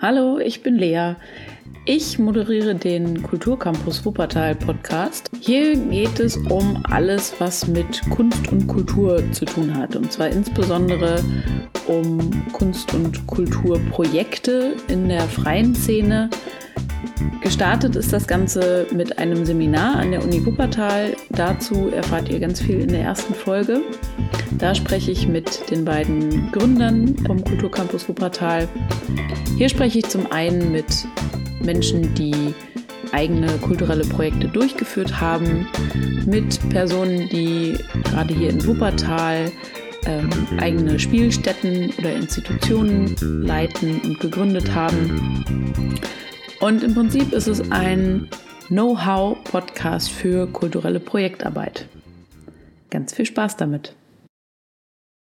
Hallo, ich bin Lea. Ich moderiere den Kulturcampus Wuppertal Podcast. Hier geht es um alles, was mit Kunst und Kultur zu tun hat. Und zwar insbesondere um Kunst- und Kulturprojekte in der freien Szene. Gestartet ist das Ganze mit einem Seminar an der Uni Wuppertal. Dazu erfahrt ihr ganz viel in der ersten Folge. Da spreche ich mit den beiden Gründern vom Kulturcampus Wuppertal. Hier spreche ich zum einen mit Menschen, die eigene kulturelle Projekte durchgeführt haben, mit Personen, die gerade hier in Wuppertal ähm, eigene Spielstätten oder Institutionen leiten und gegründet haben. Und im Prinzip ist es ein Know-how-Podcast für kulturelle Projektarbeit. Ganz viel Spaß damit.